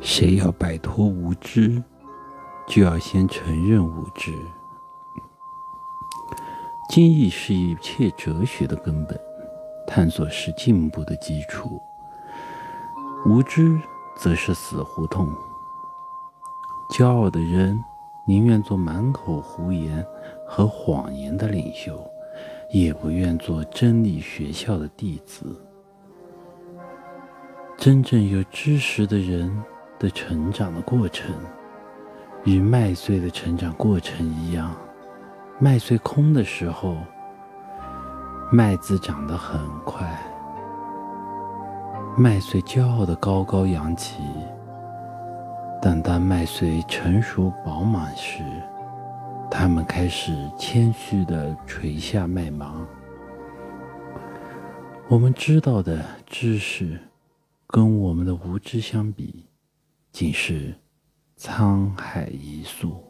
谁要摆脱无知，就要先承认无知。精益是一切哲学的根本，探索是进步的基础。无知则是死胡同。骄傲的人宁愿做满口胡言和谎言的领袖，也不愿做真理学校的弟子。真正有知识的人。的成长的过程，与麦穗的成长过程一样。麦穗空的时候，麦子长得很快。麦穗骄傲的高高扬起，但当麦穗成熟饱满时，它们开始谦虚的垂下麦芒。我们知道的知识，跟我们的无知相比。仅是沧海一粟。